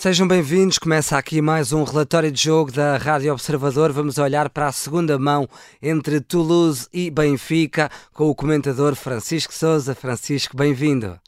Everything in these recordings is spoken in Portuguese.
Sejam bem-vindos. Começa aqui mais um relatório de jogo da Rádio Observador. Vamos olhar para a segunda mão entre Toulouse e Benfica com o comentador Francisco Souza. Francisco, bem-vindo.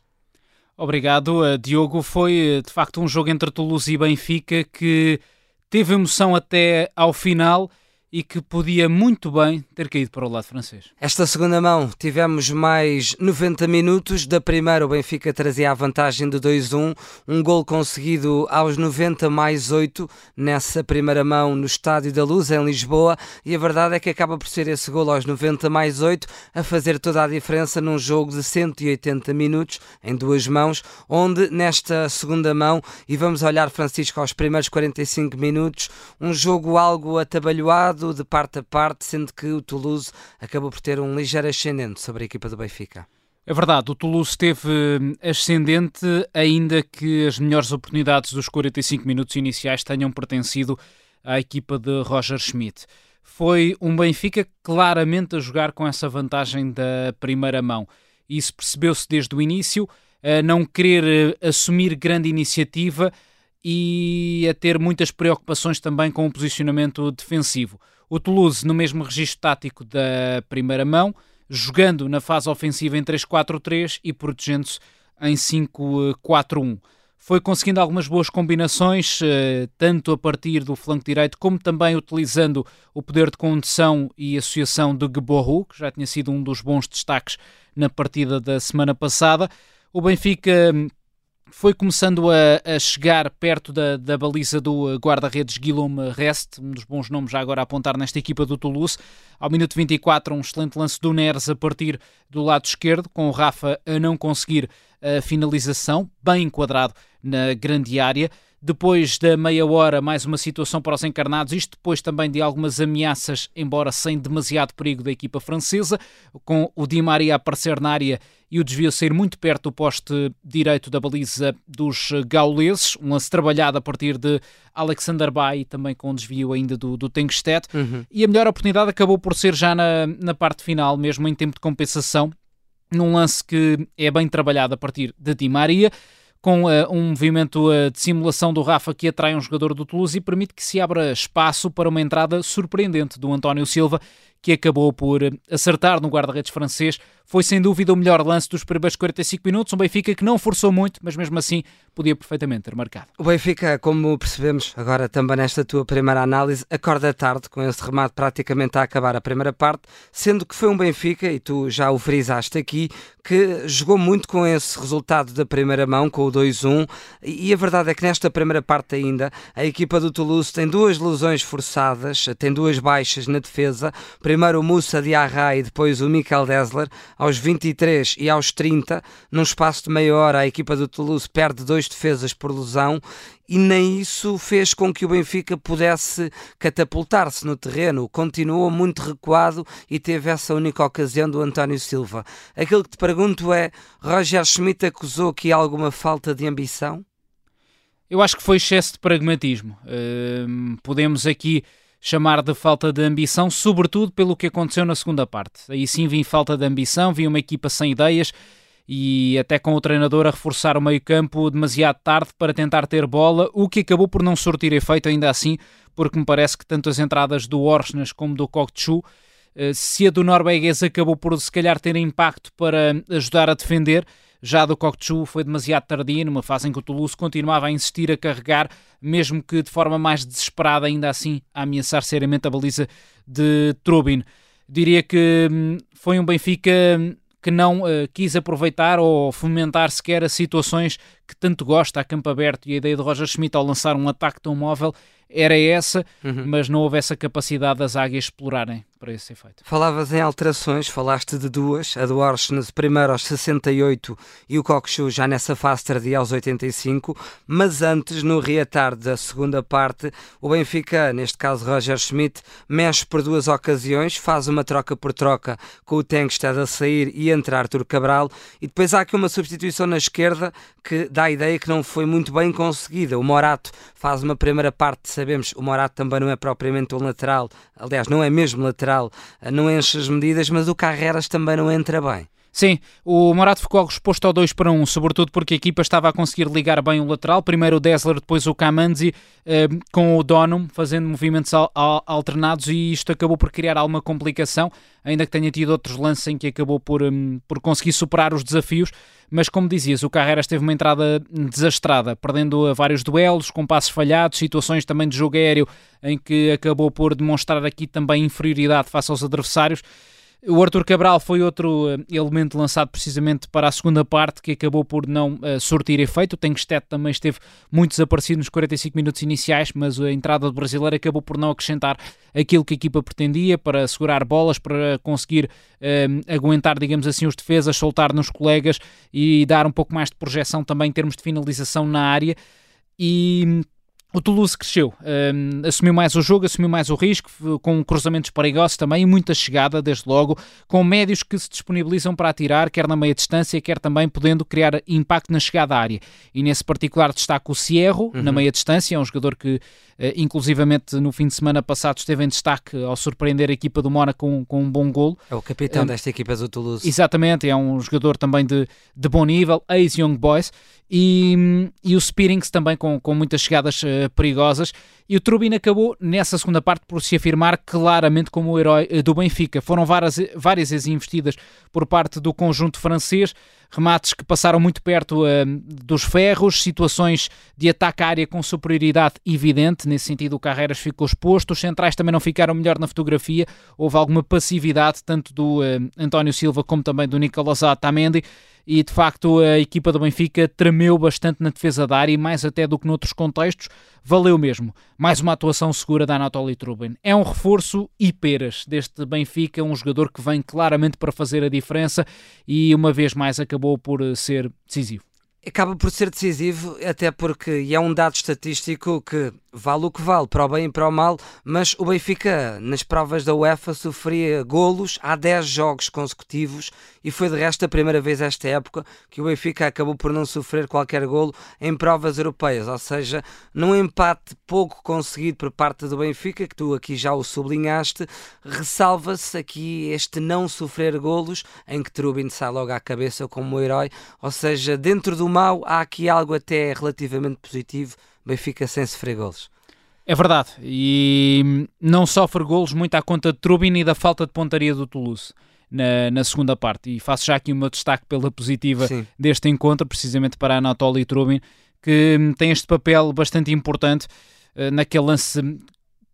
Obrigado, eh, Diogo. Foi eh, de facto um jogo entre Toulouse e Benfica que teve emoção até ao final e que podia muito bem ter caído para o lado francês. Esta segunda mão tivemos mais 90 minutos. Da primeira, o Benfica trazia a vantagem de 2-1, um gol conseguido aos 90 mais 8 nessa primeira mão no Estádio da Luz, em Lisboa. E a verdade é que acaba por ser esse gol aos 90 mais 8 a fazer toda a diferença num jogo de 180 minutos, em duas mãos, onde nesta segunda mão, e vamos olhar, Francisco, aos primeiros 45 minutos, um jogo algo atabalhoado de parte a parte, sendo que o Toulouse acabou por ter um ligeiro ascendente sobre a equipa do Benfica. É verdade, o Toulouse teve hum, ascendente, ainda que as melhores oportunidades dos 45 minutos iniciais tenham pertencido à equipa de Roger Schmidt. Foi um Benfica claramente a jogar com essa vantagem da primeira mão. Isso percebeu-se desde o início, a não querer eh, assumir grande iniciativa e a ter muitas preocupações também com o posicionamento defensivo. O Toulouse no mesmo registro tático da primeira mão, jogando na fase ofensiva em 3-4-3 e protegendo-se em 5-4-1. Foi conseguindo algumas boas combinações, eh, tanto a partir do flanco direito, como também utilizando o poder de condução e associação de Geboru, que já tinha sido um dos bons destaques na partida da semana passada. O Benfica foi começando a, a chegar perto da, da, baliza do guarda-redes Guillaume Rest, um dos bons nomes já agora a apontar nesta equipa do Toulouse. Ao minuto 24, um excelente lance do Neres a partir do lado esquerdo, com o Rafa a não conseguir a finalização, bem enquadrado na grande área. Depois da meia hora, mais uma situação para os encarnados, isto depois também de algumas ameaças, embora sem demasiado perigo da equipa francesa, com o Di Maria a aparecer na área e o desvio sair muito perto do poste direito da baliza dos gauleses, um lance trabalhado a partir de Alexander Bay, também com um desvio ainda do, do Tengstedt, uhum. e a melhor oportunidade acabou por ser já na, na parte final, mesmo em tempo de compensação, num lance que é bem trabalhado a partir de Di Maria, com uh, um movimento uh, de simulação do Rafa que atrai um jogador do Toulouse e permite que se abra espaço para uma entrada surpreendente do António Silva, que acabou por acertar no guarda-redes francês. Foi sem dúvida o melhor lance dos primeiros 45 minutos. Um Benfica que não forçou muito, mas mesmo assim podia perfeitamente ter marcado. O Benfica, como percebemos agora também nesta tua primeira análise, acorda tarde com esse remate praticamente a acabar a primeira parte, sendo que foi um Benfica, e tu já o frisaste aqui, que jogou muito com esse resultado da primeira mão, com o 2-1, e a verdade é que nesta primeira parte ainda, a equipa do Toulouse tem duas lesões forçadas, tem duas baixas na defesa, primeiro o Moussa Diarra e depois o Michael Dessler, aos 23 e aos 30, num espaço de meia hora a equipa do Toulouse perde dois defesas por lesão e nem isso fez com que o Benfica pudesse catapultar-se no terreno. Continuou muito recuado e teve essa única ocasião do António Silva. Aquilo que te pergunto é: Roger Schmidt acusou aqui alguma falta de ambição? Eu acho que foi excesso de pragmatismo. Uh, podemos aqui chamar de falta de ambição, sobretudo pelo que aconteceu na segunda parte. Aí sim vi falta de ambição, vi uma equipa sem ideias e até com o treinador a reforçar o meio-campo demasiado tarde para tentar ter bola, o que acabou por não sortir efeito ainda assim, porque me parece que tanto as entradas do Orsnes como do Kokchu, eh, se a do norueguês acabou por se calhar ter impacto para ajudar a defender, já do Kokchu foi demasiado tardia, numa fase em que o Toulouse continuava a insistir a carregar, mesmo que de forma mais desesperada, ainda assim a ameaçar seriamente a baliza de Trubin. Diria que hum, foi um Benfica hum, que não uh, quis aproveitar ou fomentar sequer as situações que tanto gosta a campo aberto e a ideia de Roger Schmidt ao lançar um ataque tão móvel era essa, uhum. mas não houve essa capacidade das águias explorarem para esse efeito. Falavas em alterações, falaste de duas, a do Orsnes primeiro aos 68 e o Cockchu já nessa fase tardia aos 85, mas antes, no reatar da segunda parte, o Benfica, neste caso Roger Schmidt, mexe por duas ocasiões, faz uma troca por troca com o Tengsted a sair e entrar Artur Cabral, e depois há aqui uma substituição na esquerda que dá a ideia que não foi muito bem conseguida. O Morato faz uma primeira parte, sabemos, o Morato também não é propriamente um lateral, aliás, não é mesmo lateral, não enche as medidas, mas o Carreras também não entra bem. Sim, o Morato ficou exposto ao 2 para 1, um, sobretudo porque a equipa estava a conseguir ligar bem o lateral. Primeiro o Dessler, depois o Kamanzi, eh, com o Donum, fazendo movimentos al alternados e isto acabou por criar alguma complicação, ainda que tenha tido outros lances em que acabou por, um, por conseguir superar os desafios. Mas como dizias, o Carreras teve uma entrada desastrada, perdendo vários duelos, com passos falhados, situações também de jogo aéreo em que acabou por demonstrar aqui também inferioridade face aos adversários. O Arthur Cabral foi outro uh, elemento lançado precisamente para a segunda parte que acabou por não uh, surtir efeito. O Tenkstedt também esteve muito desaparecido nos 45 minutos iniciais, mas a entrada do brasileiro acabou por não acrescentar aquilo que a equipa pretendia para segurar bolas, para conseguir uh, aguentar, digamos assim, os defesas, soltar nos colegas e dar um pouco mais de projeção também em termos de finalização na área. E o Toulouse cresceu, um, assumiu mais o jogo, assumiu mais o risco, com cruzamentos perigosos também e muita chegada, desde logo, com médios que se disponibilizam para atirar, quer na meia distância, quer também podendo criar impacto na chegada à área. E nesse particular destaca o Cierro, uhum. na meia distância, é um jogador que, inclusivamente, no fim de semana passado esteve em destaque ao surpreender a equipa do Mónaco com, com um bom golo. É o capitão um, desta equipa do Toulouse. Exatamente, é um jogador também de, de bom nível, ex-Young Boys, e, e o Spearings também com, com muitas chegadas uh, perigosas. E o Turbine acabou nessa segunda parte por se afirmar claramente como o herói do Benfica. Foram várias, várias vezes investidas por parte do conjunto francês, remates que passaram muito perto uh, dos ferros, situações de ataque à área com superioridade evidente, nesse sentido o Carreiras ficou exposto, os centrais também não ficaram melhor na fotografia, houve alguma passividade tanto do António Silva como também do Nicolas Otamendi e de facto a equipa do Benfica tremeu bastante na defesa da área e mais até do que noutros contextos, valeu mesmo. Mais uma atuação segura da Anatoly Trubin. É um reforço e peras deste Benfica, um jogador que vem claramente para fazer a diferença e uma vez mais acabou por ser decisivo. Acaba por ser decisivo, até porque é um dado estatístico que vale o que vale, para o bem e para o mal, mas o Benfica, nas provas da UEFA, sofria golos há 10 jogos consecutivos e foi de resto a primeira vez esta época que o Benfica acabou por não sofrer qualquer golo em provas europeias, ou seja, num empate pouco conseguido por parte do Benfica, que tu aqui já o sublinhaste, ressalva-se aqui este não sofrer golos, em que Trubin sai logo à cabeça como herói, ou seja, dentro do mal há aqui algo até relativamente positivo Benfica sem sofrer golos. É verdade, e não sofre golos muito à conta de Trubin e da falta de pontaria do Toulouse. Na, na, segunda parte. E faço já aqui o meu destaque pela positiva Sim. deste encontro, precisamente para Anatoly Trubin, que tem este papel bastante importante uh, naquele lance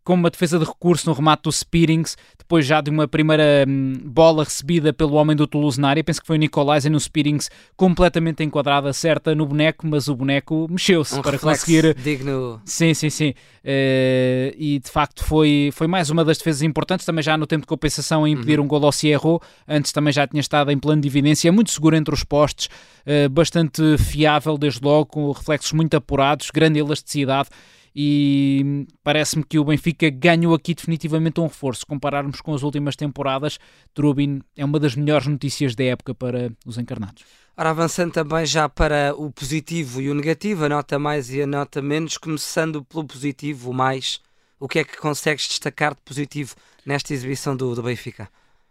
com uma defesa de recurso no remate do Spearings, depois já de uma primeira hum, bola recebida pelo homem do Toulouse na área, penso que foi o Nicolais e no Spearings completamente enquadrada, certa no boneco, mas o boneco mexeu-se um para conseguir... digno. Sim, sim, sim. Uh, e de facto foi, foi mais uma das defesas importantes, também já no tempo de compensação a impedir uhum. um gol ao Cierro, antes também já tinha estado em plano de evidência, muito seguro entre os postes, uh, bastante fiável desde logo, com reflexos muito apurados, grande elasticidade, e parece-me que o Benfica ganhou aqui definitivamente um reforço. Compararmos com as últimas temporadas, Trubin é uma das melhores notícias da época para os encarnados. Ora, avançando também já para o positivo e o negativo, a nota mais e a nota menos, começando pelo positivo, o mais, o que é que consegues destacar de positivo nesta exibição do, do Benfica?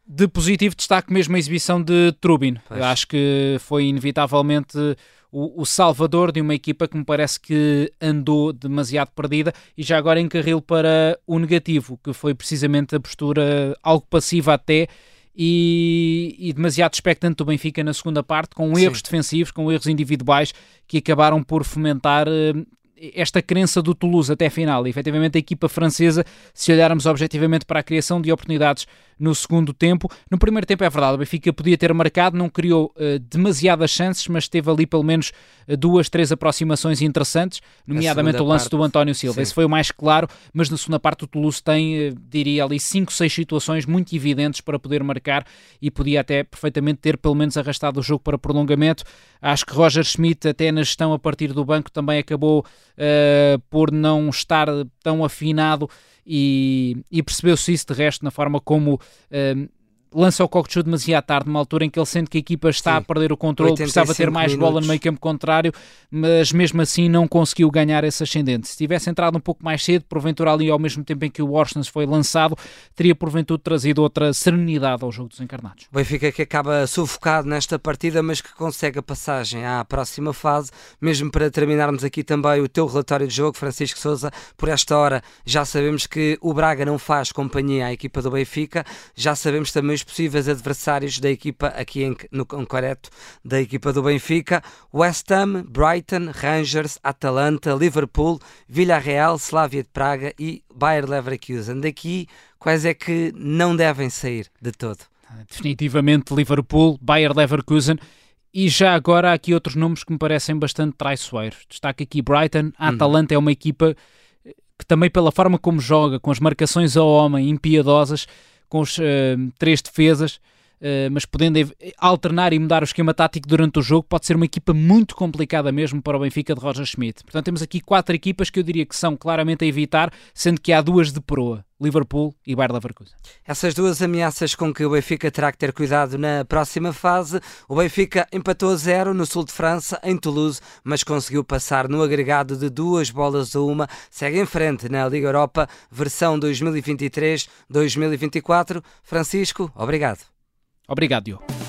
De positivo destaque mesmo a exibição de Trubin. Acho que foi inevitavelmente o, o, salvador de uma equipa que me parece que andou demasiado perdida e já agora encarril para o negativo, que foi precisamente a postura algo passiva até e, e, demasiado expectante do Benfica na segunda parte, com erros Sim. defensivos, com erros individuais que acabaram por fomentar uh, esta crença do Toulouse até a final. E, efetivamente, a equipa francesa, se olharmos objetivamente para a criação de oportunidades no segundo tempo. No primeiro tempo é verdade, o Benfica podia ter marcado, não criou uh, demasiadas chances, mas teve ali pelo menos uh, duas, três aproximações interessantes, nomeadamente o lance parte, do António Silva. Sim. Esse foi o mais claro, mas na segunda parte o Toulouse tem, uh, diria ali, cinco, seis situações muito evidentes para poder marcar e podia até perfeitamente ter pelo menos arrastado o jogo para prolongamento. Acho que Roger Schmidt, até na gestão a partir do banco, também acabou por não estar tão afinado e, e percebeu-se isso de resto na forma como uh, lança o Cockchu demasiado tarde, numa altura em que ele sente que a equipa está Sim. a perder o controle, precisava ter mais minutos. bola no meio campo contrário, mas mesmo assim não conseguiu ganhar esse ascendente. Se tivesse entrado um pouco mais cedo, porventura ali ao mesmo tempo em que o Washington foi lançado, teria porventura trazido outra serenidade ao jogo dos encarnados. O Benfica que acaba sufocado nesta partida, mas que consegue a passagem à próxima fase, mesmo para terminarmos aqui também o teu relatório de jogo, Francisco Souza, por esta hora já sabemos que o Braga não faz companhia à equipa do Benfica, já sabemos também os possíveis adversários da equipa aqui em, no concreto da equipa do Benfica: West Ham, Brighton, Rangers, Atalanta, Liverpool, Villarreal, Slavia de Praga e Bayer Leverkusen. Daqui, quais é que não devem sair de todo? Definitivamente Liverpool, Bayer Leverkusen. E já agora há aqui outros nomes que me parecem bastante traiçoeiros. Destaque aqui Brighton. A uhum. Atalanta é uma equipa que também pela forma como joga, com as marcações ao homem impiedosas, com os uh, três defesas, Uh, mas podendo alternar e mudar o esquema tático durante o jogo, pode ser uma equipa muito complicada mesmo para o Benfica de Roger Schmidt. Portanto, temos aqui quatro equipas que eu diria que são claramente a evitar, sendo que há duas de proa. Liverpool e Bayer Leverkusen. Essas duas ameaças com que o Benfica terá que ter cuidado na próxima fase. O Benfica empatou a zero no sul de França, em Toulouse, mas conseguiu passar no agregado de duas bolas a uma. Segue em frente na Liga Europa, versão 2023-2024. Francisco, obrigado. Obrigado, Diogo.